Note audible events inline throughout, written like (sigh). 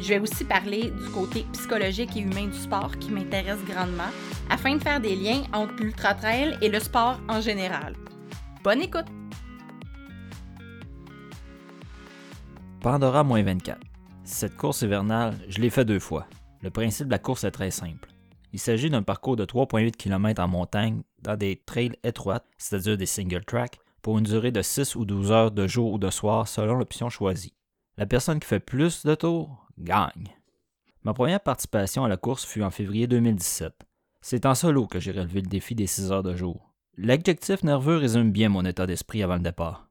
Je vais aussi parler du côté psychologique et humain du sport qui m'intéresse grandement afin de faire des liens entre l'ultra trail et le sport en général. Bonne écoute! Pandora 24. Cette course hivernale, je l'ai fait deux fois. Le principe de la course est très simple. Il s'agit d'un parcours de 3,8 km en montagne dans des trails étroites, c'est-à-dire des single track, pour une durée de 6 ou 12 heures de jour ou de soir selon l'option choisie. La personne qui fait plus de tours gagne. Ma première participation à la course fut en février 2017. C'est en solo que j'ai relevé le défi des 6 heures de jour. L'adjectif nerveux résume bien mon état d'esprit avant le départ.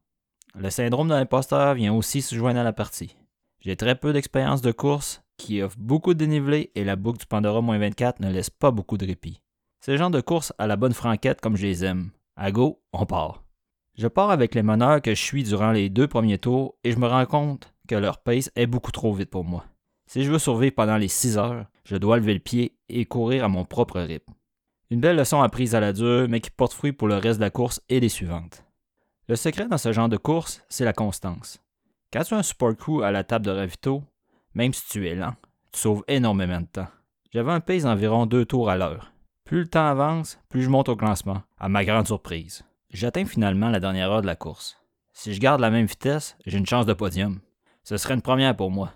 Le syndrome de l'imposteur vient aussi se joindre à la partie. J'ai très peu d'expérience de course qui offre beaucoup de dénivelé et la boucle du Pandora 24 ne laisse pas beaucoup de répit. C'est le genre de course à la bonne franquette comme je les aime. À go, on part. Je pars avec les meneurs que je suis durant les deux premiers tours et je me rends compte que leur pace est beaucoup trop vite pour moi. Si je veux survivre pendant les 6 heures, je dois lever le pied et courir à mon propre rythme. Une belle leçon apprise à la dure, mais qui porte fruit pour le reste de la course et les suivantes. Le secret dans ce genre de course, c'est la constance. Quand tu as un support crew à la table de ravito, même si tu es lent, tu sauves énormément de temps. J'avais un pace d'environ deux tours à l'heure. Plus le temps avance, plus je monte au classement, à ma grande surprise. J'atteins finalement la dernière heure de la course. Si je garde la même vitesse, j'ai une chance de podium. Ce serait une première pour moi.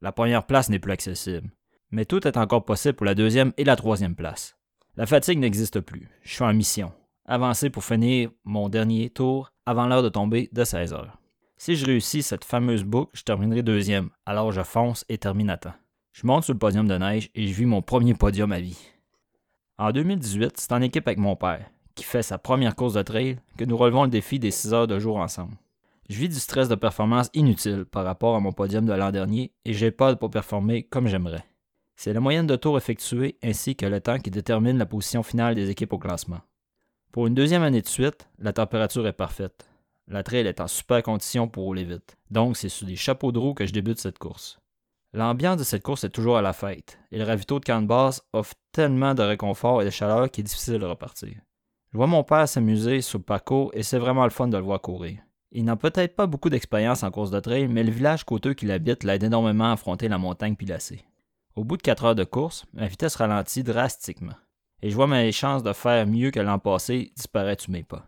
La première place n'est plus accessible. Mais tout est encore possible pour la deuxième et la troisième place. La fatigue n'existe plus. Je suis en mission. Avancer pour finir mon dernier tour avant l'heure de tomber de 16 heures. Si je réussis cette fameuse boucle, je terminerai deuxième, alors je fonce et termine à temps. Je monte sur le podium de neige et je vis mon premier podium à vie. En 2018, c'est en équipe avec mon père, qui fait sa première course de trail, que nous relevons le défi des 6 heures de jour ensemble. Je vis du stress de performance inutile par rapport à mon podium de l'an dernier et j'ai pas pour performer comme j'aimerais. C'est la moyenne de tours effectués ainsi que le temps qui détermine la position finale des équipes au classement. Pour une deuxième année de suite, la température est parfaite. La trail est en super condition pour rouler vite. Donc, c'est sous des chapeaux de roue que je débute cette course. L'ambiance de cette course est toujours à la fête, et le ravito de camp de offre tellement de réconfort et de chaleur qu'il est difficile de repartir. Je vois mon père s'amuser sur le parcours et c'est vraiment le fun de le voir courir. Il n'a peut-être pas beaucoup d'expérience en course de trail, mais le village côteux qu'il habite l'aide énormément à affronter la montagne pilacée. Au bout de 4 heures de course, ma vitesse ralentit drastiquement, et je vois mes chances de faire mieux que l'an passé disparaître sous mes pas.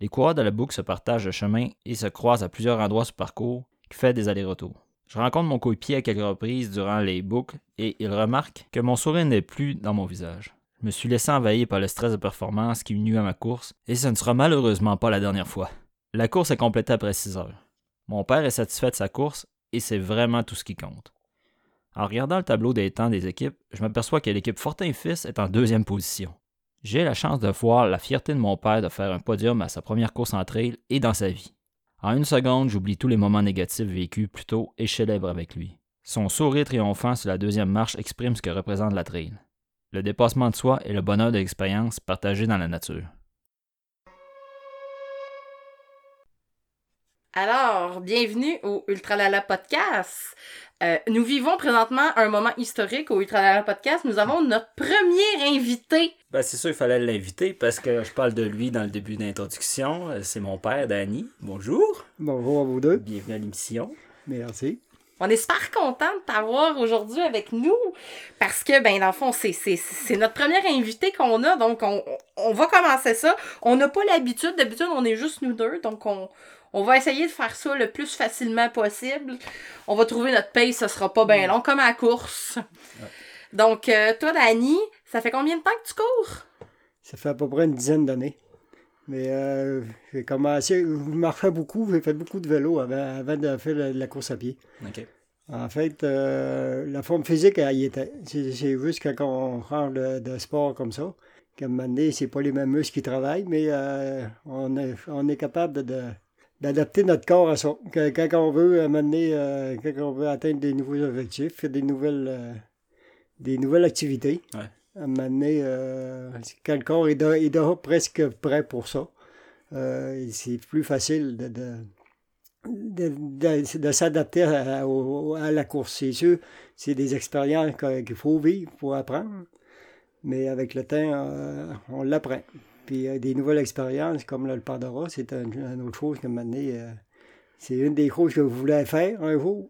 Les coureurs de la boucle se partagent le chemin et se croisent à plusieurs endroits sur parcours qui fait des allers-retours. Je rencontre mon coéquipier à quelques reprises durant les boucles et il remarque que mon sourire n'est plus dans mon visage. Je me suis laissé envahir par le stress de performance qui nuit à ma course et ce ne sera malheureusement pas la dernière fois. La course est complétée après 6 heures. Mon père est satisfait de sa course et c'est vraiment tout ce qui compte. En regardant le tableau des temps des équipes, je m'aperçois que l'équipe Fortin-Fils est en deuxième position. J'ai la chance de voir la fierté de mon père de faire un podium à sa première course en trail et dans sa vie. En une seconde, j'oublie tous les moments négatifs vécus plus tôt et célèbre avec lui. Son sourire triomphant sur la deuxième marche exprime ce que représente la trail. Le dépassement de soi et le bonheur de l'expérience partagée dans la nature. Alors, bienvenue au Ultralala Podcast. Euh, nous vivons présentement un moment historique au Ultralala Podcast. Nous avons notre premier invité. Ben, c'est sûr, il fallait l'inviter parce que je parle de lui dans le début d'introduction. Euh, C'est mon père, Danny. Bonjour. Bonjour à vous deux. Bienvenue à l'émission. Merci. On est super content de t'avoir aujourd'hui avec nous parce que, ben, dans le fond, c'est, c'est, c'est notre premier invité qu'on a, donc on, on va commencer ça. On n'a pas l'habitude, d'habitude, on est juste nous deux, donc on, on va essayer de faire ça le plus facilement possible. On va trouver notre pace, ce sera pas bien long, comme à la course. Donc, euh, toi, Dani, ça fait combien de temps que tu cours? Ça fait à peu près une dizaine d'années. Mais euh, j'ai commencé, je marchais beaucoup, j'ai fait beaucoup de vélo avant, avant de faire la, la course à pied. OK. En fait, euh, la forme physique, elle y était. C'est juste quand on rentre de, de sport comme ça, qu'à un moment donné, c'est pas les mêmes muscles qui travaillent, mais euh, on, est, on est capable de, d'adapter notre corps à ça. Que- Quand on veut, donné, euh, quand on veut atteindre des nouveaux objectifs, faire des nouvelles, euh, des nouvelles activités, Ouais. À euh, quand le corps est, de- est déjà presque prêt pour ça, euh, c'est plus facile de, de, de, de- de s'adapter à, la course. C'est sûr, c'est des expériences qu'il faut vivre pour apprendre, mais avec le temps, euh, on l'apprend. Puis euh, des nouvelles expériences, comme là, le Pandora, c'est un- une autre chose que maintenant, euh, c'est une des choses que je voulais faire un jour.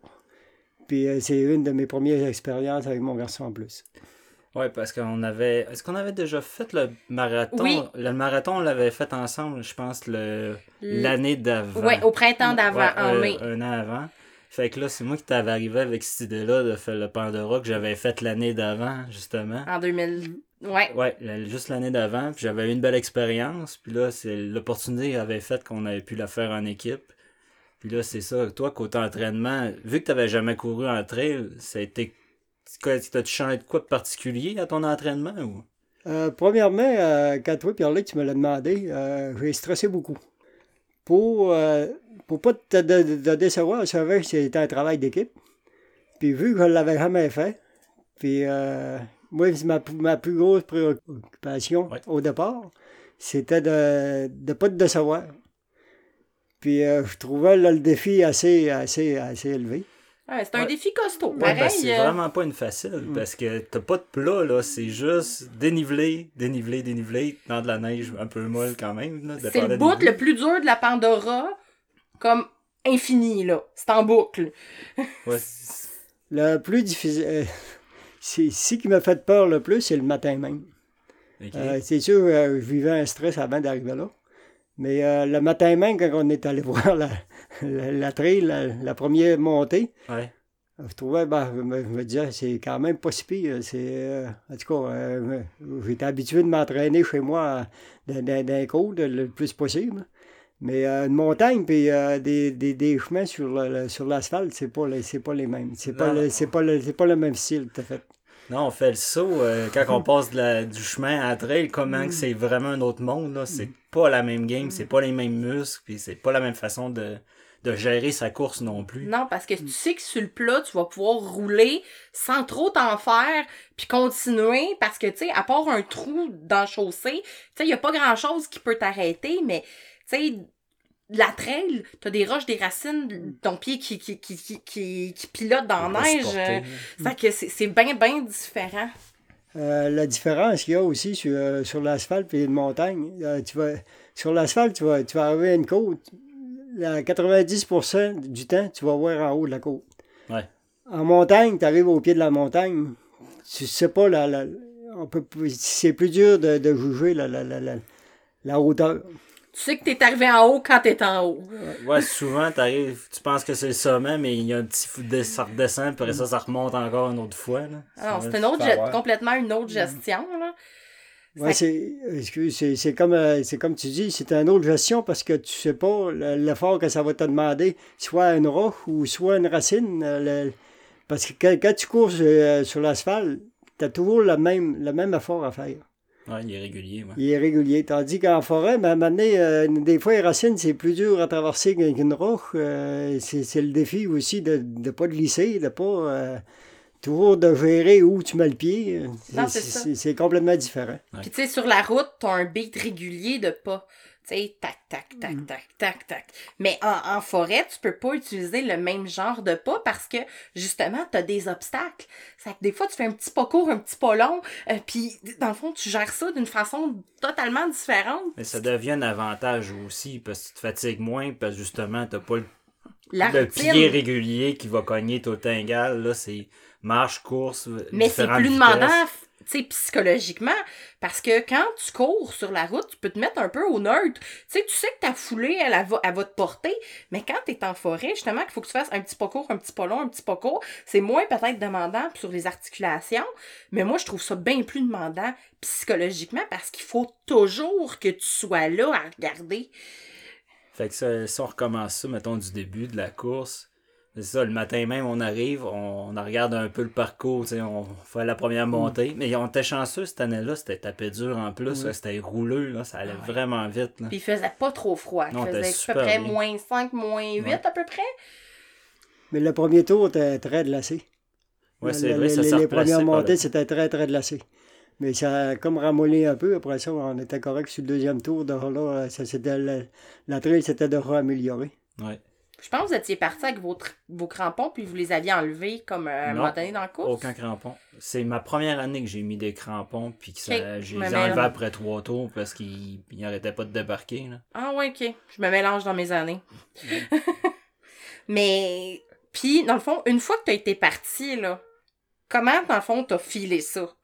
Puis euh, c'est une de mes premières expériences avec mon garçon en plus. Ouais, parce qu'on avait. Est-ce qu'on avait déjà fait le marathon? Oui. Le marathon, on l'avait fait ensemble, je pense, le l'année d'avant. Ouais, au printemps d'avant, Ouais, en euh, mai. Un an avant. Fait que là, c'est moi qui t'avais arrivé avec cette idée-là de faire le Pandora que j'avais fait l'année d'avant, justement. En 2000. Ouais. Ouais, la- juste l'année d'avant. Puis j'avais eu une belle expérience. Puis là, c'est l'opportunité avait fait qu'on avait pu la faire en équipe. Puis là, c'est ça. Toi, côté entraînement, vu que tu n'avais jamais couru en trail, ça a été. T'as-tu changé de quoi de particulier à ton entraînement ou? Euh, premièrement, euh, quand toi, Pierre-Luc, tu me l'as demandé, euh, j'ai stressé beaucoup. Pour euh, pour pas te, de- de- de décevoir, je savais que c'était un travail d'équipe. Puis vu que je ne l'avais jamais fait, puis euh, moi, ma, ma plus grosse préoccupation Ouais. au départ, c'était de ne pas te décevoir. Puis euh, je trouvais là, le défi assez, assez, assez élevé. Ouais, c'est un Ouais. défi costaud. Ouais, que c'est euh, vraiment pas une facile. Parce que t'as pas de plat, là. C'est juste dénivelé, dénivelé, dénivelé, dans de la neige un peu molle quand même. là, c'est le bout le plus dur de la Pandora, comme infini, là. C'est en boucle. (laughs) Le plus difficile, euh, c'est ce qui m'a fait peur le plus, c'est le matin même. Euh, c'est sûr, euh, je vivais un stress avant d'arriver là. Mais euh, le matin même, quand on est allé (laughs) voir la, la, la trail, la, la première montée, Ouais. je trouvais, ben, je me, je me disais, c'est quand même pas si pire. C'est, en tout cas, j'étais habitué de m'entraîner chez moi les côtes le plus possible. Mais euh, une montagne puis euh, des, des, des chemins sur, le- sur l'asphalte, c'est pas, les- c'est pas les mêmes. C'est pas, le, c'est, pas le, c'est pas le même style, tout à fait. Non, on fait le saut euh, quand on (laughs) passe de la- du chemin à la trail, comment que c'est vraiment un autre monde, là? C'est pas la même game, c'est pas les mêmes muscles, puis c'est pas la même façon de, de gérer sa course non plus. Non, parce que tu sais que sur le plat, tu vas pouvoir rouler sans trop t'en faire, puis continuer, parce que, tu sais, à part un trou dans le chaussée, tu sais, il n'y a pas grand-chose qui peut t'arrêter, mais, tu sais, la trail, t'as des roches, des racines, ton pied qui, qui, qui, qui, qui, qui pilote dans la neige. euh, là. Fait que c'est c'est bien, bien différent. Euh, la différence qu'il y a aussi sur, euh, sur l'asphalte et une montagne, euh, tu vas, sur l'asphalte, tu vas, tu vas arriver à une côte, à 90% du temps, tu vas voir en haut de la côte. Ouais. En montagne, tu arrives au pied de la montagne, tu sais pas, la, la- on peut, c'est plus dur de, de juger la, la, la, la, la hauteur. Tu sais que t'es arrivé en haut quand t'es en haut. Ouais, souvent, t'arrives, tu penses que c'est le sommet, mais il y a un petit fou de ça redescend, puis après ça, ça remonte encore une autre fois. Alors, c'est une autre avoir. complètement une autre gestion, là. Ouais, c'est, excuse, c'est, c'est comme, euh, c'est comme tu dis, c'est une autre gestion parce que tu sais pas le- l'effort que ça va te demander, soit une roche ou soit une racine. euh, le- parce que quand, quand tu cours sur, euh, sur l'asphalte, tu as toujours le même, le même effort à faire. Ouais, il est régulier, ouais. Il est régulier. Tandis qu'en forêt, ben, à un moment donné, euh, des fois, les racines, c'est plus dur à traverser qu'une roche. euh, c'est, c'est le défi aussi de ne pas glisser, de pas euh, toujours de gérer où tu mets le pied. Non, c'est ça. c'est, c'est complètement différent. Ouais. Puis tu sais, sur la route, t'as un beat régulier de pas. Tu sais, tac, tac, tac, tac, tac, tac. Mais en, en forêt, tu peux pas utiliser le même genre de pas parce que, justement, t'as des obstacles. Ça fait que des fois, tu fais un petit pas court, un petit pas long, euh, puis dans le fond, tu gères ça d'une façon totalement différente. Mais ça devient un avantage aussi, parce que tu te fatigues moins, parce que justement, t'as pas le, pied régulier qui va cogner tout égal. Là, c'est marche, course, Mais c'est plus vitesses. demandant, psychologiquement, parce que quand tu cours sur la route, tu peux te mettre un peu au neutre. Tu sais, tu sais que ta foulée, elle, elle va, elle va te porter, mais quand tu es en forêt, justement, qu'il faut que tu fasses un petit pas court, un petit pas long, un petit pas court, c'est moins peut-être demandant sur les articulations, mais moi, je trouve ça bien plus demandant psychologiquement parce qu'il faut toujours que tu sois là à regarder. Fait que ça, si on recommence ça, mettons, du début de la course, c'est ça, le matin même, on arrive, on, on regarde un peu le parcours, tu sais, on fait la première Mm. montée. Mais on était chanceux cette année-là, c'était tapé dur en plus, c'était rouleux, là, ça allait Ah ouais. vraiment vite. Là. Puis il faisait pas trop froid. Il faisait à peu près bien. moins 5, moins 8 Ouais. à peu près. Mais le premier tour était très glacé. Le- c'est vrai, ça les, les premières montées, le- c'était très, très glacé. Mais ça a comme ramolli un peu. Après ça, on était correct sur le deuxième tour. De là, ça, c'était la, la trail s'était de améliorée. Ouais. Je pense que vous étiez parti avec vos, crampons, puis vous les aviez enlevés comme euh, à un moment donné dans la course? Aucun crampon. C'est ma première année que j'ai mis des crampons, puis que ça, j'ai les enlevés après trois tours parce qu'ils ils arrêtaient pas de débarquer. Là. Ah ouais, ok. Je me mélange dans mes années. (laughs) Mais, puis, dans le fond, une fois que t'as été parti, là, comment, dans le fond, t'as filé ça?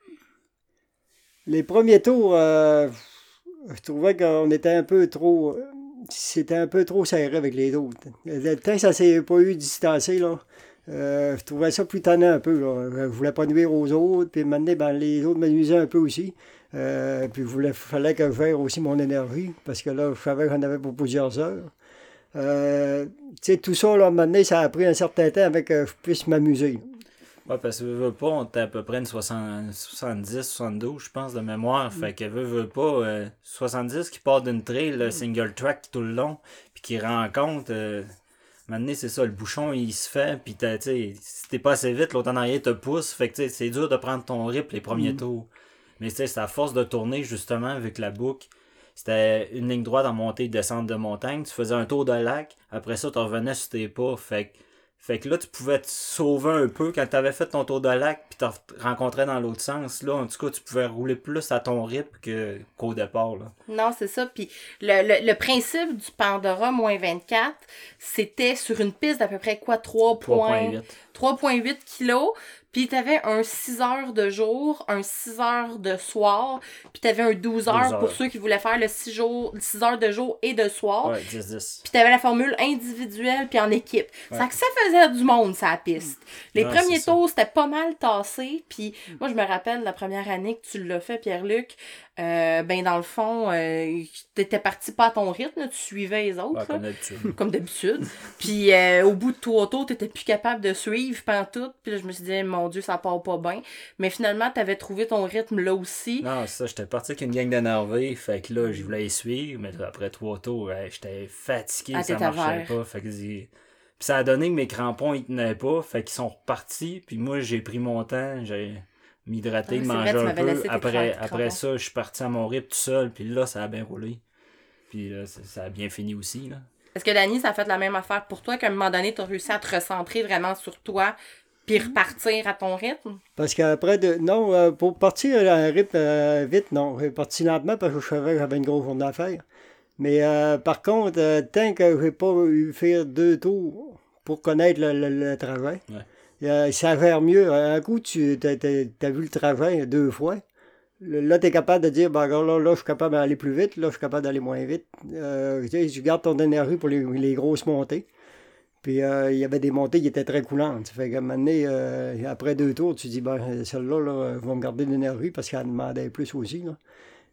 Les premiers tours, euh, je trouvais qu'on était un peu trop. C'était un peu trop serré avec les autres. Le temps ça s'est pas eu distancé, là, euh, je trouvais ça plus tannant un peu. Là. Je voulais pas nuire aux autres, puis maintenant, ben, les autres m'amusaient un peu aussi. Euh, puis il fallait que je gère aussi mon énergie, parce que là, je savais que j'en avais pour plusieurs heures. Euh, tout ça, là, maintenant, ça a pris un certain temps avec que je puisse m'amuser. Ouais, parce que veux, pas, on était à peu près une 60 70, 72, je pense, de mémoire. Fait que veux, veux pas, euh, 70 qui part d'une trail, le single track tout le long, puis qui rencontre. Euh, maintenant, c'est ça, le bouchon, il se fait, puis t'as- tu sais, si t'es pas assez vite, l'autre en arrière te pousse. Fait que c'est dur de prendre ton rip les premiers Mm. tours. Mais tu sais, c'est à force de tourner, justement, avec la boucle. C'était une ligne droite en montée et descente de montagne. Tu faisais un tour de lac. Après ça, tu revenais sur tes pas. Fait que, fait que là, tu pouvais te sauver un peu quand tu avais fait ton tour de lac puis tu rencontrais dans l'autre sens. Là, en tout cas, tu pouvais rouler plus à ton rythme que, qu'au départ. Là. Non, c'est ça. Puis le, le, le principe du Pandora moins 24, c'était sur une piste d'à peu près quoi, 3 points. 3.8. 3,8 kilos, puis t'avais un 6 heures de jour, un 6 heures de soir, puis t'avais un 12 heures, 12 heures. pour ceux qui voulaient faire le 6, jours, 6 heures de jour et de soir. Ouais, 10-10. Puis t'avais la formule individuelle puis en équipe. Ouais. Ça, que ça faisait du monde, ça, la piste. Les premiers tours, c'était pas mal tassé. Puis moi, je me rappelle la première année que tu l'as fait, Pierre-Luc. Euh, ben, dans le fond, euh, t'étais parti pas à ton rythme, tu suivais les autres. Ouais, là comme d'habitude. (laughs) Puis euh, au bout de trois tours, t'étais plus capable de suivre pantoute. Puis là, je me suis dit, mon Dieu, ça part pas bien. Mais finalement, t'avais trouvé ton rythme là aussi. Non, c'est ça, j'étais parti avec une gang d'énervés, fait que là, je voulais les suivre, mais après trois tours, j'étais fatigué, Ah, ça marchait pas, fait que j'ai- Puis ça a donné que mes crampons, ils tenaient pas, fait qu'ils sont repartis, puis moi, j'ai pris mon temps, j'ai m'hydraté, Ah, manger vrai, tu un peu, après, après ça, je suis parti à mon rythme tout seul, puis là, ça a bien roulé. Puis là, ça, ça a bien fini aussi, là. Est-ce que Dani, ça a fait la même affaire pour toi qu'à un moment donné, t'as réussi à te recentrer vraiment sur toi puis repartir à ton rythme? Parce qu'après, de... non, euh, pour partir à un rythme euh, vite, non. J'ai parti lentement parce que je savais que j'avais une grosse journée à faire. Mais euh, par contre, euh, tant que j'ai pas eu faire deux tours pour connaître le, le, Ouais. Euh, ça va mieux. Un coup, tu as, vu le trajet deux fois. Là, tu es capable de dire, ben, là, là, je suis capable d'aller plus vite, là, je suis capable d'aller moins vite. Euh, tu gardes ton énergie pour les, les grosses montées. Puis euh, il y avait des montées qui étaient très coulantes. Fait qu'à un moment donné, euh, après deux tours, tu dis, ben, celle-là, là, va me garder de l'énergie parce qu'elle demandait plus aussi.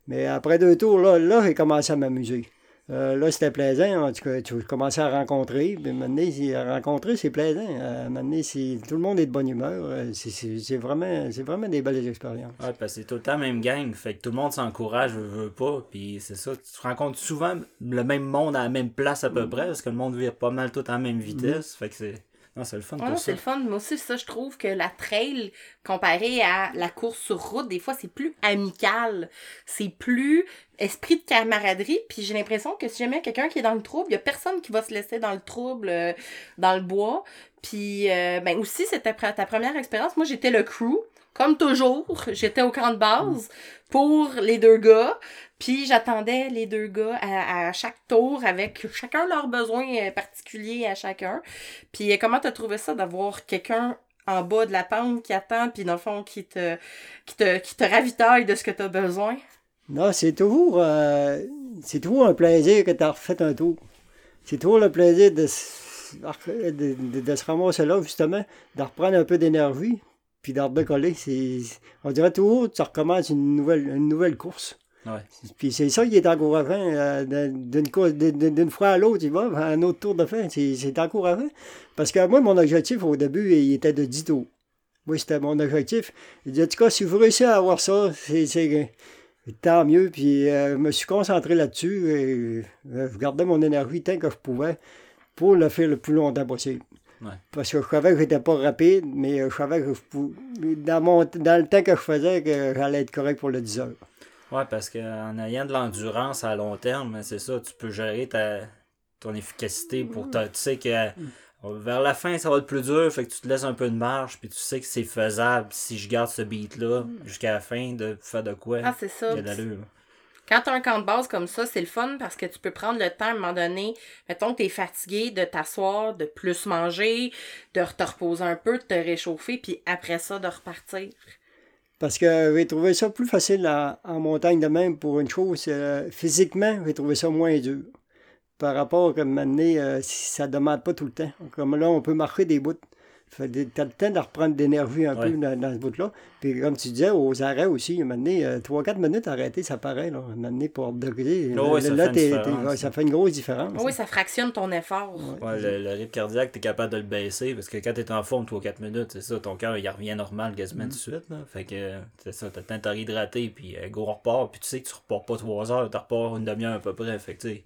Mais après deux tours, là, là j'ai commencé à m'amuser. Euh, là, c'était plaisant. En tout cas, tu commençais à rencontrer. Puis maintenant, rencontrer, c'est plaisant. Euh, maintenant, tout le monde est de bonne humeur. Euh, c'est- vraiment, c'est vraiment des belles expériences. Ouais, parce que c'est tout le temps la même gang, fait que tout le monde s'encourage, veut, veut pas, puis c'est ça, tu rencontres souvent le même monde à la même place à peu près, parce que le monde vire pas mal tout à la même vitesse, fait que c'est... Non, c'est le fun Ouais, c'est le fun. Moi aussi, ça, je trouve que la trail, comparée à la course sur route, des fois, c'est plus amical. C'est plus esprit de camaraderie. Puis j'ai l'impression que si jamais quelqu'un qui est dans le trouble, il y a personne qui va se laisser dans le trouble, euh, dans le bois. Puis, euh, ben aussi, c'était ta première expérience. Moi, j'étais le crew. Comme toujours, j'étais au camp de base pour les deux gars. Puis j'attendais les deux gars à, chaque tour avec chacun leurs besoins euh, particuliers à chacun. Puis euh, comment t'as trouvé ça d'avoir quelqu'un en bas de la pente qui attend, puis dans le fond qui te, qui ravitaille de ce que t'as besoin? Non, c'est toujours, euh, c'est toujours un plaisir que tu as refait un tour. C'est toujours le plaisir de, de- de se ramasser là, justement, de reprendre un peu d'énergie, puis décoller. C'est, on dirait toujours que tu recommences une nouvelle, une nouvelle course. Ouais. Puis c'est ça qui est encourageant. euh, d'une, course- d'une- fois à l'autre, il va, à un autre tour de fin. C'est, c'est encourageant. Parce que moi, mon objectif au début, il était de 10 tours. Moi, c'était mon objectif. Il dit, en tout cas, si vous réussissez à avoir ça, c'est, c'est- tant mieux. Puis euh, je me suis concentré là-dessus et euh, je gardais mon énergie tant que je pouvais pour le faire le plus longtemps possible. Ouais. Parce que je savais que j'étais pas rapide, mais je savais que je dans, mon, dans le temps que je faisais, que j'allais être correct pour le 10 heures. Ouais, parce qu'en ayant de l'endurance à long terme, c'est ça, tu peux gérer ta, ton efficacité pour ta, tu sais que vers la fin, ça va être plus dur, fait que tu te laisses un peu de marge, puis tu sais que c'est faisable si je garde ce beat-là jusqu'à la fin de faire de quoi. Ah, c'est ça. Il y a de l'allure. Quand tu as un camp de base comme ça, c'est le fun parce que tu peux prendre le temps à un moment donné, mettons que tu es fatigué, de t'asseoir, de plus manger, de te reposer un peu, de te réchauffer, puis après ça, de repartir. Parce que j'ai trouvé ça plus facile en, montagne de même pour une chose. euh, physiquement, j'ai trouvé ça moins dur. Par rapport à maintenant, euh, si ça ne demande pas tout le temps. Comme là, on peut marcher des bouts. Fait que t'as le temps de reprendre d'énergie un Ouais. peu dans, dans ce bout-là. Puis comme tu disais, aux arrêts aussi, maintenant, 3-4 minutes arrêter, ça paraît. Là, maintenant, pour upgrader. Oh, ouais, là, ça là, fait une ça. fait grosse différence. Oui, ça fractionne ton effort. Ouais, le, le rythme cardiaque, t'es capable de le baisser parce que quand t'es en forme 3-4 minutes, c'est ça, ton cœur il revient normal quasiment tout de suite. Là. Fait que c'est ça, t'as le temps de te réhydrater, puis euh, go, on repart, puis tu sais que tu repars pas 3 heures, tu repars une demi-heure à peu près. Fait que tu sais,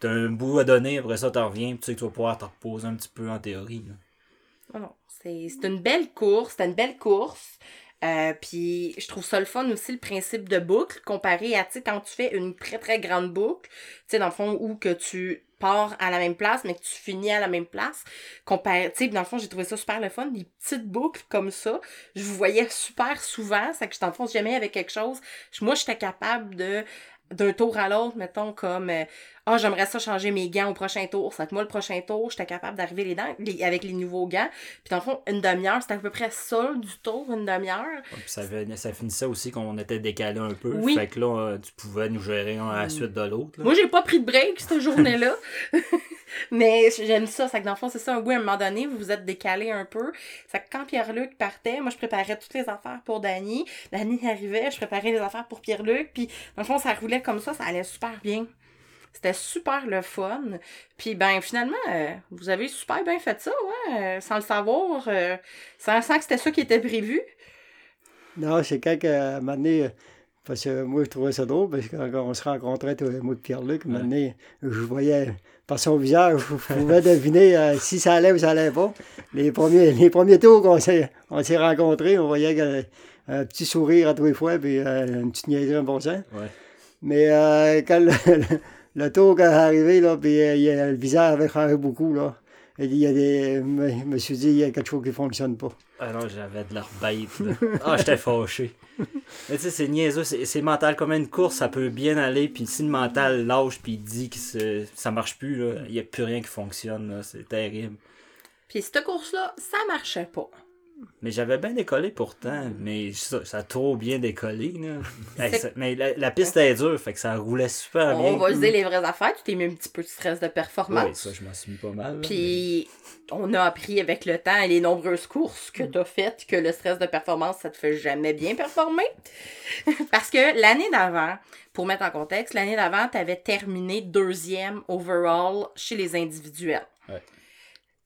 t'as un bout à donner, après ça t'en reviens, puis tu sais que tu vas pouvoir te reposer un petit peu en théorie. là. Non, non. C'est une belle course. C'était une belle course. Euh, puis je trouve ça le fun aussi le principe de boucle comparé à tu quand tu fais une très très grande boucle, tu sais dans le fond où que tu pars à la même place mais que tu finis à la même place. Comparé, tu sais dans le fond j'ai trouvé ça super le fun des petites boucles comme ça. Je vous voyais super souvent, c'est que fond si jamais avait quelque chose, je- moi j'étais capable de d'un tour à l'autre, mettons, comme euh, Ah, j'aimerais ça changer mes gants au prochain tour. C'est que moi, le prochain tour, j'étais capable d'arriver les dents les- avec les nouveaux gants. Puis dans le fond, une demi-heure, c'était à peu près ça du tour, une demi-heure. Ouais, Puis ça, ça finissait aussi qu'on était décalé un peu. Oui. Fait que là, euh, tu pouvais nous gérer un à la suite de l'autre. Moi, j'ai pas pris de break cette journée-là. (laughs) Mais j'aime ça. C'est que dans le fond, c'est ça. Oui, à un moment donné, vous vous êtes décalé un peu. C'est que quand Pierre-Luc partait, moi, je préparais toutes les affaires pour Dany. Dany arrivait, je préparais les affaires pour Pierre-Luc. Puis, dans le fond, ça roulait comme ça. Ça allait super bien. C'était super le fun. Puis, ben, finalement, euh, vous avez super bien fait ça, ouais. euh, sans le savoir. euh, sans, que c'était ça qui était prévu. Non, c'est quand que, à un parce que moi, je trouvais ça drôle, parce que quand on se rencontrait, et moi, Pierre-Luc, un je voyais, par son visage, je pouvais (laughs) deviner euh, si ça allait ou ça allait pas. Les premiers, les premiers tours qu'on s'est, on s'est rencontrés, on voyait que, un petit sourire à tous les fois, puis euh, une petite niaiserie en bon sens. Ouais. Mais euh, quand le, le- le tour est arrivé, là, puis euh, le visage avait changé beaucoup, là. Il y a des, je me suis dit, il y a quelque chose qui ne fonctionne pas. Ah non, j'avais de là. Ah, j'étais fâché. Mais tu sais, c'est niaiseux, c'est c'est mental. Comme une course, ça peut bien aller, puis si le mental lâche, puis il dit que ça marche plus, là, il n'y a plus rien qui fonctionne. C'est terrible. Puis, cette course-là, ça marchait pas. Mais j'avais bien décollé pourtant, mais ça, ça a trop bien décollé. Là. (laughs) Hey, C'est- ça- mais la, la piste est dure, fait que ça roulait super bien. On va se dire les vraies affaires. Tu t'es mis un petit peu de stress de performance. Oui, ça, je m'en suis mis pas mal. Puis on a appris avec le temps et les nombreuses courses que tu as faites que le stress de performance, ça te fait jamais bien performer. (laughs) Parce que l'année d'avant, pour mettre en contexte, l'année d'avant, tu avais terminé deuxième overall chez les individuels. Ouais.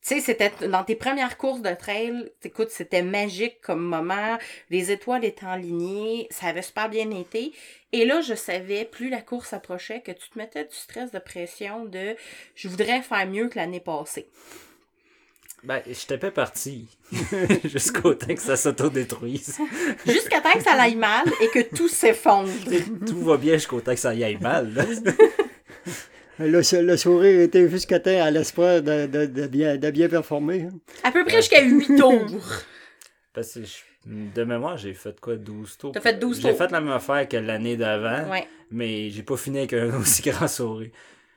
Tu sais, c'était dans tes premières courses de trail, écoute, c'était magique comme moment. Les étoiles étaient alignées, ça avait super bien été. Et là, je savais, plus la course approchait, que tu te mettais du stress de pression de je voudrais faire mieux que l'année passée. Ben, j'étais pas parti. (laughs) Jusqu'au temps que ça s'autodétruise. (laughs) Jusqu'à temps que ça aille mal et que tout s'effondre. (laughs) Tout va bien jusqu'au temps que ça y aille mal. Le, le sourire était jusqu'à temps à l'espoir de, de, de bien, de bien performer. hein. À peu près jusqu'à 8 (laughs) tours. Parce que je- de mémoire, j'ai fait quoi, 12 tours? T'as fait 12 J'ai tours. fait la même affaire que l'année d'avant, Ouais. mais j'ai pas fini avec un (laughs) aussi grand sourire.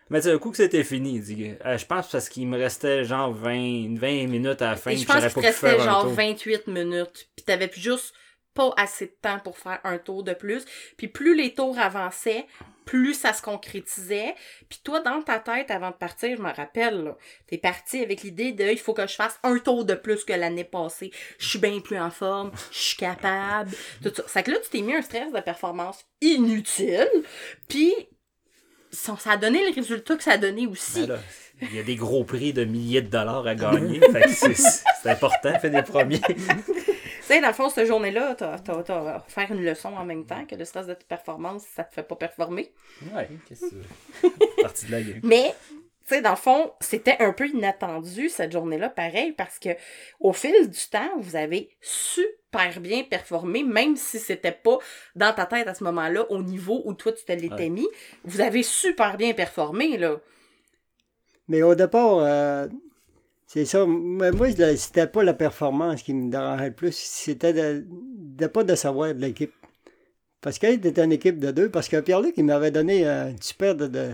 Mais tu sais, un coup que c'était fini, euh, je pense parce qu'il me restait genre 20, 20 minutes à la fin, Et je pense qu'il te restait genre tour. 28 minutes. Puis t'avais plus juste pas assez de temps pour faire un tour de plus. Puis plus les tours avançaient, plus ça se concrétisait. Puis toi, dans ta tête, avant de partir, je me rappelle, t'es parti avec l'idée de il faut que je fasse un tour de plus que l'année passée. Je suis bien plus en forme, je suis capable, tout ça. C'est que là, tu t'es mis un stress de performance inutile. Puis ça ça a donné le résultat que ça a donné aussi. Ben là, il y a des gros prix de milliers de dollars à gagner. (laughs) c'est c'est important, fait des premiers. Tu sais, dans le fond, cette journée-là, t'as, t'as, t'as faire une leçon en même temps que le stress de ta performance, ça te fait pas performer. Ouais, qu'est-ce que (laughs) c'est? Partie de la game. Mais, tu sais, dans le fond, c'était un peu inattendu cette journée-là, pareil, parce que au fil du temps, vous avez super bien performé, même si c'était pas dans ta tête à ce moment-là, au niveau où toi tu te l'étais Ouais. mis. Vous avez super bien performé, là. Mais au départ, euh, c'est ça. Moi, moi, c'était pas la performance qui me dérangeait le plus, c'était de, de pas de savoir de l'équipe. Parce qu'elle était une équipe de deux, parce que Pierre-Luc, il m'avait donné un super de, de-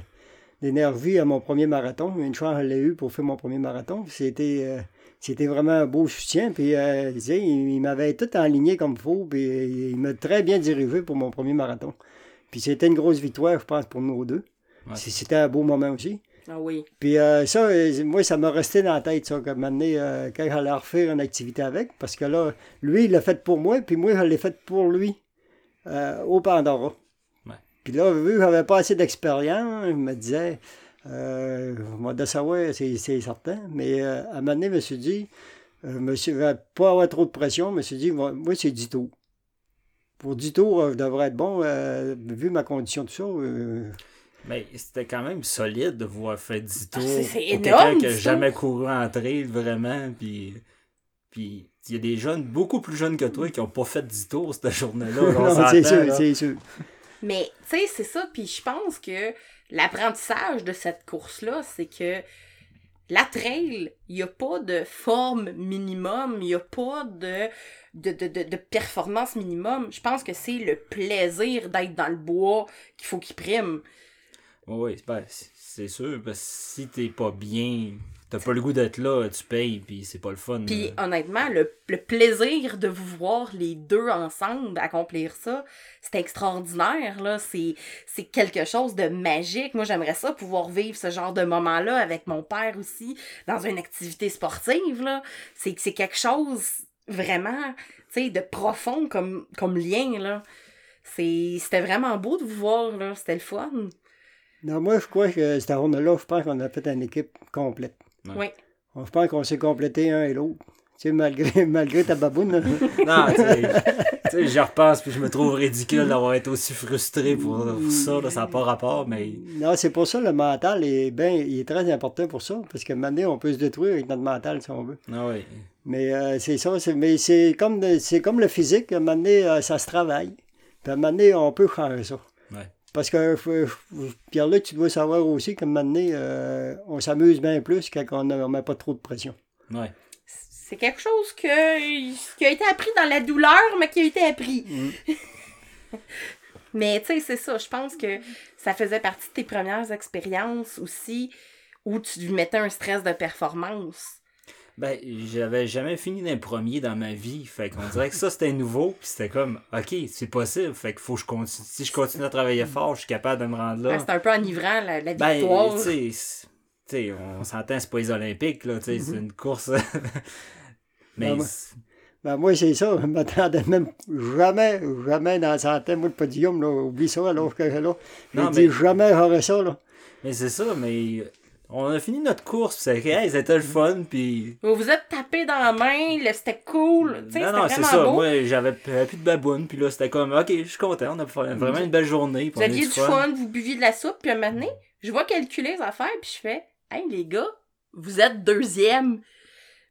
d'énergie à mon premier marathon. Une chance, je l'ai eu pour faire mon premier marathon. C'était, euh, c'était vraiment un beau soutien. Puis, euh, tu sais, il, il m'avait tout aligné comme il faut. Puis, il m'a très bien dirigé pour mon premier marathon. Puis, c'était une grosse victoire, je pense, pour nous deux. Ouais. C'était un beau moment aussi. Ah oui. Puis euh, ça, euh, moi, ça m'a resté dans la tête, ça, comme donné, euh, quand j'allais refaire une activité avec, parce que là, lui, il l'a fait pour moi, puis moi, je l'ai fait pour lui, euh, au Pandora. Ouais. Puis là, vu que j'avais pas assez d'expérience, je me disais, euh, moi, de savoir, c'est c'est certain, mais euh, à un moment donné, je me suis dit, euh, je me suis, pas avoir trop de pression, je me suis dit, moi, moi, c'est 10 tours. Pour 10 tours, euh, je devrais être bon, euh, vu ma condition, tout ça. Mais c'était quand même solide de voir fait 10 tours. Ah, c'est- c'est énorme, quelqu'un qui n'a 10 jamais couru en trail, vraiment. Puis, puis il y a des jeunes beaucoup plus jeunes que toi qui n'ont pas fait 10 tours cette journée-là. (laughs) c'est sûr, là. c'est sûr. Mais, tu sais, c'est ça. Puis je pense que l'apprentissage de cette course-là, c'est que la trail, il n'y a pas de forme minimum, il n'y a pas de, de, de, de, de performance minimum. Je pense que c'est le plaisir d'être dans le bois qu'il faut qu'il prime. Oui, ben, c'est c'est sûr. Parce que si t'es pas bien, t'as pas le goût d'être là, tu payes, puis c'est pas le fun. Puis honnêtement, le, le plaisir de vous voir les deux ensemble accomplir ça, c'est extraordinaire, là. C'est, c'est quelque chose de magique. Moi, j'aimerais ça pouvoir vivre ce genre de moment-là avec mon père aussi, dans une activité sportive, là. C'est, c'est quelque chose vraiment, tu sais, de profond comme, comme lien, là. C'est, c'était vraiment beau de vous voir, là. C'était le fun. Non, moi, je crois que cette journée-là, je pense qu'on a fait une équipe complète. Oui. Je pense qu'on s'est complété un et l'autre. Tu sais, malgré, (laughs) malgré ta baboune. (laughs) Non, tu sais, j'y repense, puis je me trouve ridicule d'avoir été aussi frustré pour, pour ça. Là, ça n'a pas rapport, mais. non, c'est pour ça le mental est ben, il est très important pour ça. Parce que maintenant, on peut se détruire avec notre mental si on veut. Ah oui. Mais euh, c'est ça. c'est- Mais c'est comme, comme le physique. À un moment donné, euh, ça se travaille. Puis à un moment donné, on peut changer ça. Parce que euh, Pierre-Luc, tu dois savoir aussi qu'à un moment donné, euh, on s'amuse bien plus quand on ne met pas trop de pression. Ouais. C'est quelque chose que, qui a été appris dans la douleur, mais qui a été appris. (laughs) Mais tu sais, c'est ça. Je pense que ça faisait partie de tes premières expériences aussi où tu mettais un stress de performance. Ben, j'avais jamais fini d'un premier dans ma vie. Fait qu'on dirait que ça, c'était nouveau. Puis c'était comme, OK, c'est possible. Fait qu'il faut que je continue. Si je continue à travailler fort, je suis capable de me rendre là. Ben, c'est un peu enivrant, la, la Ben, victoire. tu sais, c'est- tu sais, on s'entend, c'est pas les Olympiques, là, tu sais, c'est une course. (laughs) Mais, Ben, moi- c'est- Ben moi, c'est ça. Je m'attendais même jamais, jamais dans la santé, moi, le podium, là, oublie ça, alors que là. Je dis mais- jamais j'aurais ça, là. mais c'est ça, mais on a fini notre course, c'est hey, c'était le fun, puis. Vous vous êtes tapé dans la main, là, c'était cool. Tu sais, Non, non, c'est ça. beau. Moi, j'avais j'avais plus de baboune, puis là, c'était comme, OK, je suis content, on a fait vraiment une belle journée. Vous aviez du fun. fun, vous buviez de la soupe, puis un moment donné, je vois calculer les affaires, puis je fais Hey les gars, vous êtes deuxième.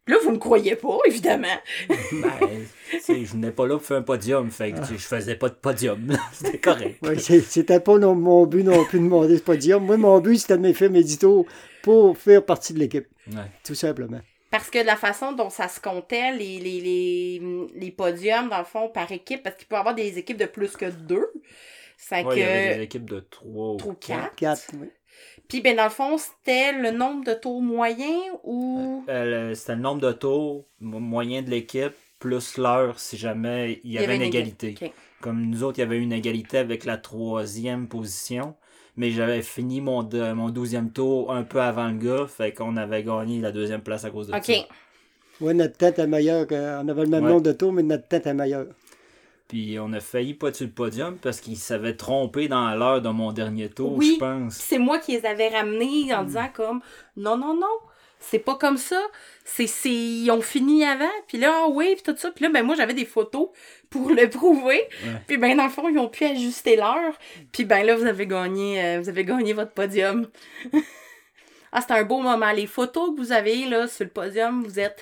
Là, vous me croyez pas, évidemment. (laughs) Ben, je venais pas là pour faire un podium, fait que je faisais pas de podium. (laughs) C'était correct. Ouais, c'était pas non- mon but non plus de demander ce podium. Moi, mon but, c'était de me faire médito pour faire partie de l'équipe, Ouais. tout simplement. Parce que la façon dont ça se comptait, les, les, les, les podiums, dans le fond, par équipe, parce qu'il peut y avoir des équipes de plus que deux. C'est Ouais, il y avait que. des équipes de 3 ou Trop 4. quatre. Quatre, oui. Puis, ben, dans le fond, c'était le nombre de tours moyens ou? Euh, C'était le nombre de tours mo- moyen de l'équipe plus l'heure si jamais il y avait, une égalité. Ok. Comme nous autres, il y avait une égalité avec la troisième position. Mais j'avais fini mon, de- mon douzième tour un peu avant le gars. Fait qu'on avait gagné la deuxième place à cause de Ok. ça. Oui, notre tête est meilleure. que- on avait le même Ouais. nombre de tours, mais notre tête est meilleure. Puis on a failli pas tuer le podium parce qu'il s'avait trompé dans l'heure de mon dernier tour, Oui. je pense. c'est moi qui les avais ramenés Hmm. en disant comme non non non c'est pas comme ça c'est c'est ils ont fini avant puis là ah oui puis tout ça puis là ben moi j'avais des photos pour le prouver puis ben dans le fond ils ont pu ajuster l'heure puis ben là vous avez gagné euh, vous avez gagné votre podium (laughs) Ah, c'est un beau moment. Les photos que vous avez là sur le podium, vous êtes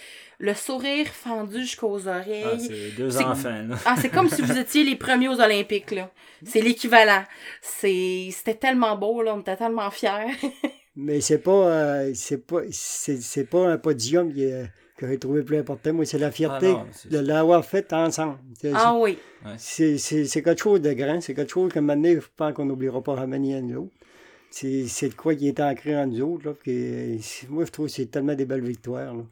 le sourire fendu jusqu'aux Ah, oreilles. c'est deux enfants, là. Ah, c'est comme si vous étiez les premiers aux Olympiques, là. C'est l'équivalent. C'est, c'était tellement beau, là. On était tellement fiers. (laughs) Mais c'est pas, euh, c'est pas, c'est, c'est pas un podium qui, est- que j'ai trouvé plus important. Moi, c'est la fierté Ah non, c'est- de l'avoir fait ensemble. C'est, ah oui. c'est, c'est, c'est quelque chose de grand. C'est quelque chose que maintenant, je pense qu'on n'oubliera pas ramener à nous autres. C'est, c'est de quoi qui est ancré en nous autres. Là, que, c'est- moi, je trouve que c'est tellement des belles victoires. là.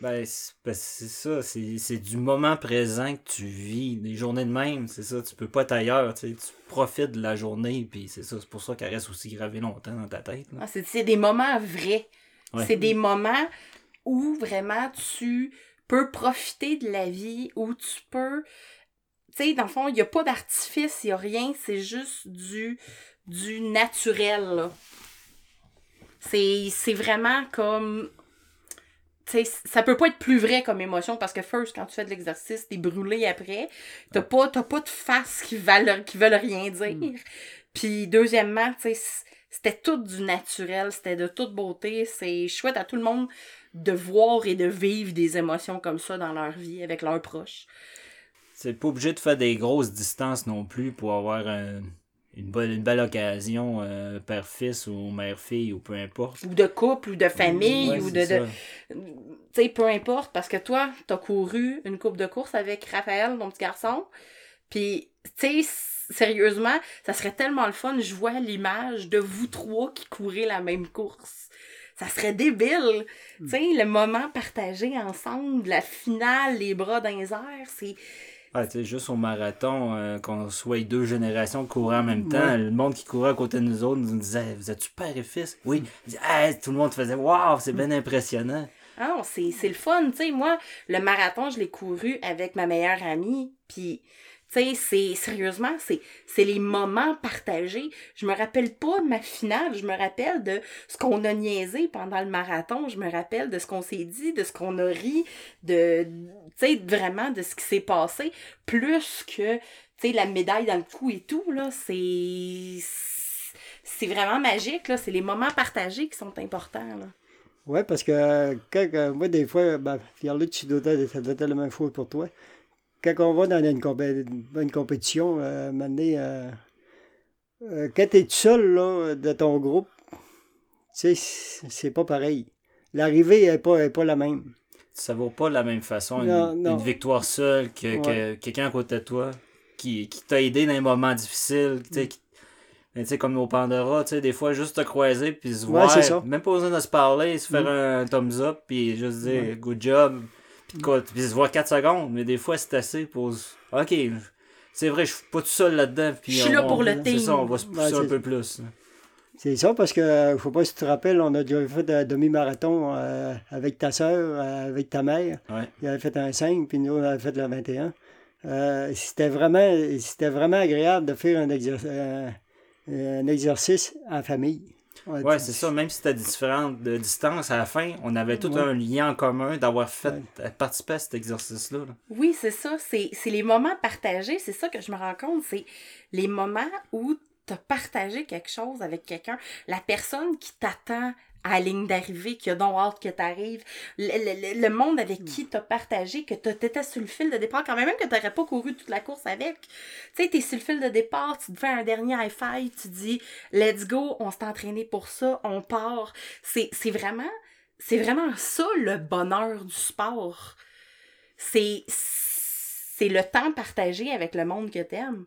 Ben, c'est ben, c'est ça, c'est du moment présent que tu vis, des journées de même, c'est ça, tu peux pas être ailleurs, tu sais, tu profites de la journée, puis c'est ça, c'est pour ça qu'elle reste aussi gravée longtemps dans ta tête. Ah, c'est, des moments vrais. Ouais. C'est des moments où vraiment tu peux profiter de la vie, où tu peux. Tu sais, dans le fond, il n'y a pas d'artifice, il n'y a rien, c'est juste du, du naturel, c'est vraiment comme. Tu sais, ça peut pas être plus vrai comme émotion parce que, first, quand tu fais de l'exercice, t'es brûlé après. T'as pas, t'as pas de face qui veulent, qui veulent rien dire. Puis, deuxièmement, c'était tout du naturel, c'était de toute beauté. C'est chouette à tout le monde de voir et de vivre des émotions comme ça dans leur vie avec leurs proches. C'est pas obligé de faire des grosses distances non plus pour avoir un- une, belle, une belle occasion, euh, père-fils ou mère-fille ou peu importe. Ou de couple, ou de famille, Ouais, ou de. Tu sais, peu importe, parce que toi, t'as couru une coupe de course avec Raphaël, mon petit garçon. Puis, tu sais, sérieusement, ça serait tellement le fun. Je vois l'image de vous trois qui courez la même course. Ça serait débile. Tu sais, le moment partagé ensemble, la finale, les bras dans les airs, c'est. Ouais, tu sais, juste au marathon, euh, qu'on soit deux générations qui couraient en même temps, Ouais. le monde qui courait à côté de nous autres nous disait Vous êtes-tu père et fils Oui. Hey, tout le monde faisait Waouh, c'est bien impressionnant. Ah, c'est c'est le fun, tu sais. Moi, le marathon, je l'ai couru avec ma meilleure amie, puis, tu sais, c'est, sérieusement, c'est, c'est les moments partagés. Je me rappelle pas de ma finale, je me rappelle de ce qu'on a niaisé pendant le marathon, je me rappelle de ce qu'on s'est dit, de ce qu'on a ri, de, tu sais, vraiment de ce qui s'est passé, plus que, tu sais, la médaille dans le cou et tout, là, c'est... C'est vraiment magique, là. C'est les moments partagés qui sont importants, là. Oui, parce que quand, euh, moi, des fois, ben, Pierre-Luc, tu dois ça doit être la même chose pour toi. Quand on va dans une, compé- une compétition, euh, un moment euh, euh, quand tu es tout seul là, de ton groupe, tu sais, c'est pas pareil. L'arrivée n'est pas, est pas la même. Ça vaut pas de la même façon une, Non, non. une victoire seule que, que quelqu'un à côté de toi qui, qui t'a aidé dans les moments difficiles. Tu sais, qui- mais tu sais, comme nos Pandora, tu sais, des fois, juste te croiser puis se Ouais, voir, c'est ça. même pas besoin de se parler, se faire Mm. un thumbs up puis juste dire good job, puis, quoi- puis se voir 4 secondes, mais des fois, c'est assez pour. se- Ok, c'est vrai, je suis pas tout seul là-dedans. Je suis on- là pour le C'est team. ça, on va se pousser Ouais, un c'est- peu plus. C'est ça, parce que euh, faut pas si tu te rappelles, on a déjà fait un demi-marathon euh, avec ta soeur, avec ta mère. Ouais. Il avait fait un 5, puis nous, on avait fait le 21. Euh, c'était vraiment, c'était vraiment agréable de faire un, exer- euh, un exercice en famille. Ouais, c'est ça. Même si c'était différent de distance, à la fin, on avait tout Ouais. un lien en commun d'avoir fait participer à cet exercice-là. là. Oui, c'est ça. C'est c'est les moments partagés. C'est ça que je me rends compte. C'est les moments où tu as partagé quelque chose avec quelqu'un. La personne qui t'attend à la ligne d'arrivée, qui a donc hâte que tu arrives. Le, le- le- monde avec qui tu as partagé, que tu étais sur le fil de départ, quand même, même que tu n'aurais pas couru toute la course avec. Tu sais, tu es sur le fil de départ, tu te fais un dernier high five, tu dis let's go, on s'est entraîné pour ça, on part. C'est vraiment, c'est vraiment ça le bonheur du sport c'est le temps partagé avec le monde que t'aimes.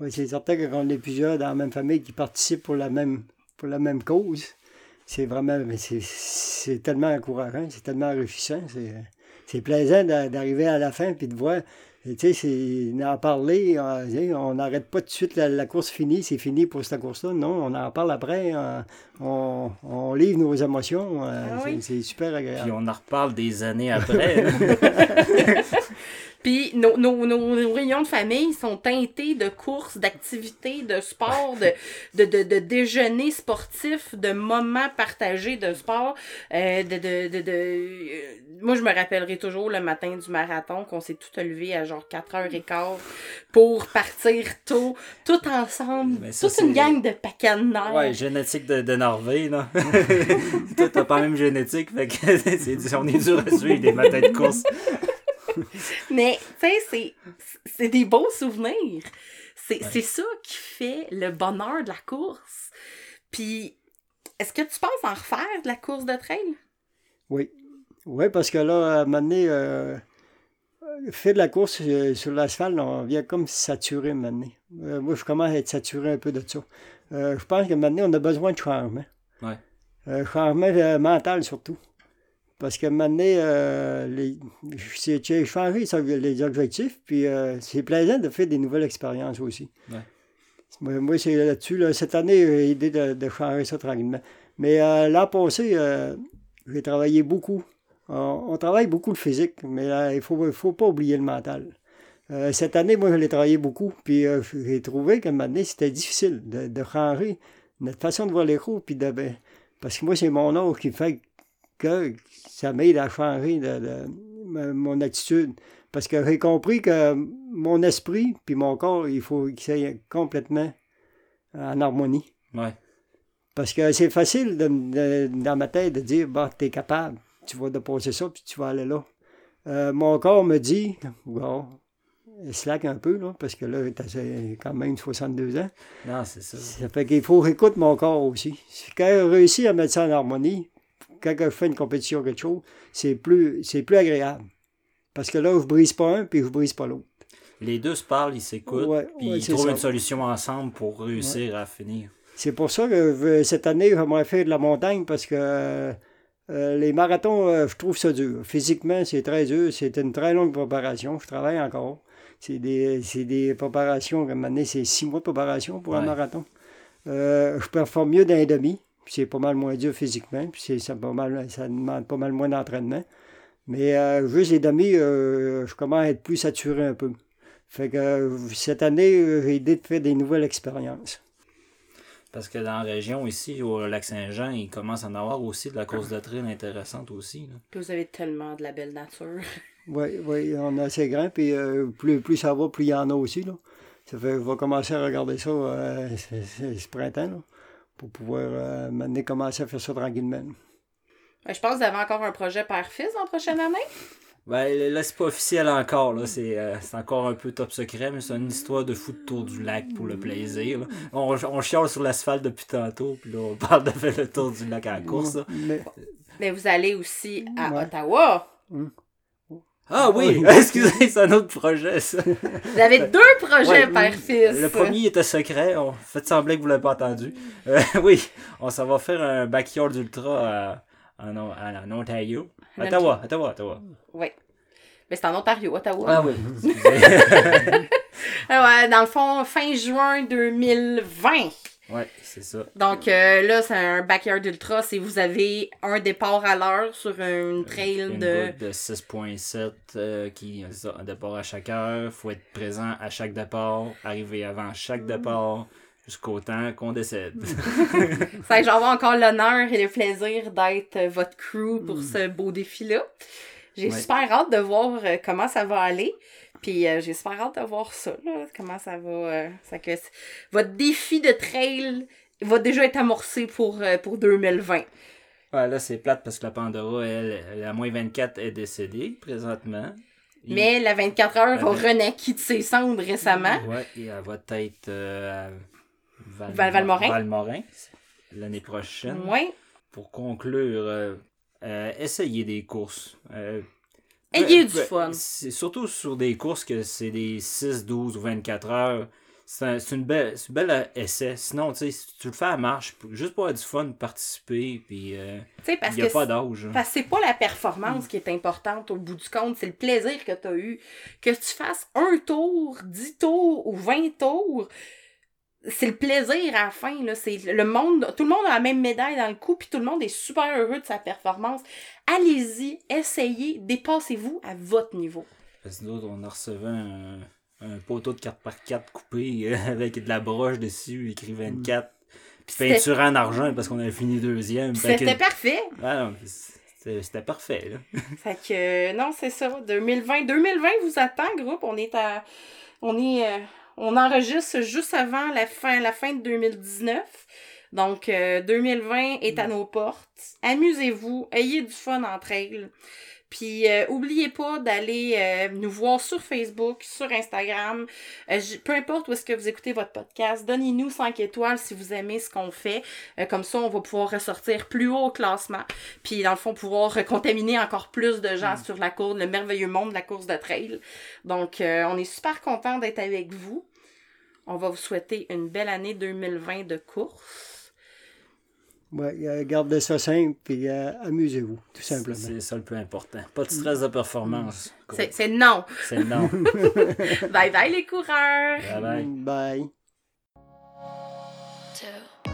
Ouais, c'est certain que quand on est plusieurs dans la même famille qui participent pour la même, pour la même cause, c'est vraiment, mais c'est, c'est tellement encourageant, c'est tellement enrichissant. C'est, c'est plaisant d'a- d'arriver à la fin puis de voir, tu sais, c'est d'en parler. sais, on n'arrête pas tout de suite la, la course finie, c'est fini pour cette course-là. Non, on en parle après, euh, on, on livre nos émotions. euh, Ah c'est, oui. c'est super Puis agréable. on en reparle des années après. (laughs) (laughs) Puis nos, nos, nos, nos réunions de famille sont teintées de courses, d'activités, de sport, de, de, de, de déjeuners sportifs, de moments partagés de sport. Euh, de, de, de, de- euh, moi, je me rappellerai toujours le matin du marathon qu'on s'est tout levé à genre 4h15 pour partir tôt, tout ensemble, Mais ça, toute une gang de pacanenaires. Ouais, génétique de, de Norvée, là. (laughs) Toi, t'as pas la même génétique, fait que (laughs) c'est, on est dur à suivre des matins de course. (laughs) Mais, tu sais, c'est, c'est des beaux souvenirs. C'est, c'est ça qui fait le bonheur de la course. Puis, est-ce que tu penses en refaire de la course de trail? Oui. Oui, parce que là, à un moment donné, euh, fait de la course euh, sur l'asphalte, on vient comme saturé un moment donné. Euh, moi, je commence à être saturé un peu de ça. Euh, je pense moment donné, on a besoin de changement. Ouais. Euh, changement euh, mental surtout. Parce moment donné, euh, les- c'est- j'ai changé les objectifs, puis euh, c'est plaisant de faire des nouvelles expériences aussi. Ouais. Moi, moi, c'est là-dessus. là, cette année, j'ai l'idée de, de changer ça tranquillement. Mais euh, l'an passé, euh, j'ai travaillé beaucoup. On, on travaille beaucoup le physique, mais là, il ne faut, faut pas oublier le mental. Euh, cette année, moi, je l'ai travaillé beaucoup, puis euh, j'ai trouvé moment donné, c'était difficile de, de changer notre façon de voir les cours, puis de, ben, parce que moi, c'est mon âge qui fait que ça m'aide à changer de, de- mon attitude. Parce que j'ai compris que mon esprit puis mon corps, il faut qu'ils soient complètement en harmonie. Ouais. Parce que c'est facile de- de- dans ma tête de dire, bah, tu es capable, tu vas dépasser ça, puis tu vas aller là. Euh, mon corps me dit, bon, slack un peu, là, parce que là, j'ai quand même 62 ans. Non, c'est ça. Ça fait qu'il faut que j'écoute mon corps aussi. Quand je réussis à mettre ça en harmonie, quand je fais une compétition ou quelque chose, c'est plus, c'est plus agréable. Parce que là, je brise pas un, puis je brise pas l'autre. Les deux se parlent, ils s'écoutent, Ouais, puis ouais, ils trouvent ça. une solution ensemble pour réussir à finir. C'est pour ça que je- cette année, j'aimerais faire de la montagne parce que euh, euh, les marathons, euh, je trouve ça dur. Physiquement, c'est très dur. C'est une très longue préparation. Je travaille encore. C'est des, des préparations, comme année, c'est six mois de préparation pour un marathon. Euh, je performe mieux d'un demi. Puis C'est pas mal moins dur physiquement. Puis c'est, ça, pas mal, ça demande pas mal moins d'entraînement. Mais euh, juste les demi, euh, je commence à être plus saturé un peu. Fait que euh, cette année, j'ai l'idée de faire des nouvelles expériences. Parce que dans la région ici, au Lac-Saint-Jean, ils commencent à en avoir aussi de la course de trail intéressante aussi. là. Puis vous avez tellement de la belle nature. (laughs) Oui, oui, on a assez grand, puis euh, plus, plus ça va, plus il y en a aussi. Là. Ça fait, je vais commencer à regarder ça euh, ce printemps, là, pour pouvoir euh, maintenant commencer à faire ça tranquillement. Ben, je pense que vous avez encore un projet père-fils en prochaine année? Ben là, c'est pas officiel encore, là. C'est, euh, c'est encore un peu top secret, mais c'est une histoire de foot tour du lac pour le plaisir. là. On, on chiale sur l'asphalte depuis tantôt, puis là, on parle de faire le tour du lac à la course. là. Mais, Mais vous allez aussi à Ouais. Ottawa. Ah oui, Oui. (laughs) excusez, c'est un autre projet, ça. Vous avez deux projets Ouais, père-fils. Le premier était secret, on fait semblant que vous l'avez pas entendu. Euh, (laughs) oui, on s'en va faire un backyard ultra à- en, en- en Ontario. Ottawa, Ottawa, Ottawa. Oui. Mais c'est en Ontario, Ottawa. Ah oui, (laughs) excusez. Ah ouais, dans le fond, fin juin 2020. Ouais, c'est ça. Donc euh, là, c'est un backyard ultra. Si vous avez un départ à l'heure sur une trail Une de. de 6.7 euh, qui c'est ça, un départ à chaque heure. faut être présent à chaque départ, arriver avant chaque départ jusqu'au temps qu'on décède. (laughs) Ça, je vais avoir encore l'honneur et le plaisir d'être euh, votre crew pour ce beau défi-là. J'ai Ouais. super hâte de voir euh, comment ça va aller. Puis euh, j'ai super hâte de voir ça, là, comment ça va. euh, ça que votre défi de trail va déjà être amorcé pour, euh, pour 2020. Ouais, là, c'est plate parce que la Pandora, elle, à moins 24, est décédée présentement. Et- Mais la 24 heures Ouais. renaître de ses cendres récemment. Ouais, et elle va être euh, à Val- Val- Valmorin. Valmorin, l'année prochaine. Ouais. Pour conclure, euh, euh, essayez des courses. Euh, Ayez du peu- fun. C'est surtout sur des courses que c'est des 6, 12 ou 24 heures. C'est un, une belle, euh, essai. Sinon, tu sais, si tu le fais à marche, juste pour avoir du fun, participer, puis euh, il n'y a pas d'âge. hein. Parce que c'est pas la performance qui est importante au bout du compte, c'est le plaisir que tu as eu. Que tu fasses un tour, dix tours ou vingt tours, c'est le plaisir à la fin. Là. C'est le monde, tout le monde a la même médaille dans le coup, puis tout le monde est super heureux de sa performance. Allez-y, essayez, dépassez-vous à votre niveau. Parce que nous autres, on a recevé un, un poteau de 4x4 coupé euh, (laughs) avec de la broche dessus, écrit 24. Puis C'était- peinture en argent parce qu'on avait fini deuxième. Que- C'était parfait. Ah non, c'était parfait, là. (laughs) Fait que, euh, non, c'est ça. 2020, 2020 vous attend, groupe. On est à. On est. euh, on enregistre juste avant la fin, la fin de 2019. Donc, euh, 2020 est à nos portes. Amusez-vous. Ayez du fun entre elles. Puis, euh, oubliez pas d'aller euh, nous voir sur Facebook, sur Instagram. Euh, peu importe où est-ce que vous écoutez votre podcast, donnez-nous 5 étoiles si vous aimez ce qu'on fait. Euh, comme ça, on va pouvoir ressortir plus haut au classement. Puis, dans le fond, pouvoir contaminer encore plus de gens sur la course, le merveilleux monde de la course de trail. Donc, euh, on est super content d'être avec vous. On va vous souhaiter une belle année 2020 de course. Ouais, euh, gardez ça simple et euh, amusez-vous, tout simplement. C'est ça le plus important. Pas de stress de performance. C'est c'est non. C'est non. (laughs) bye bye les coureurs! Bye bye. Bye. two,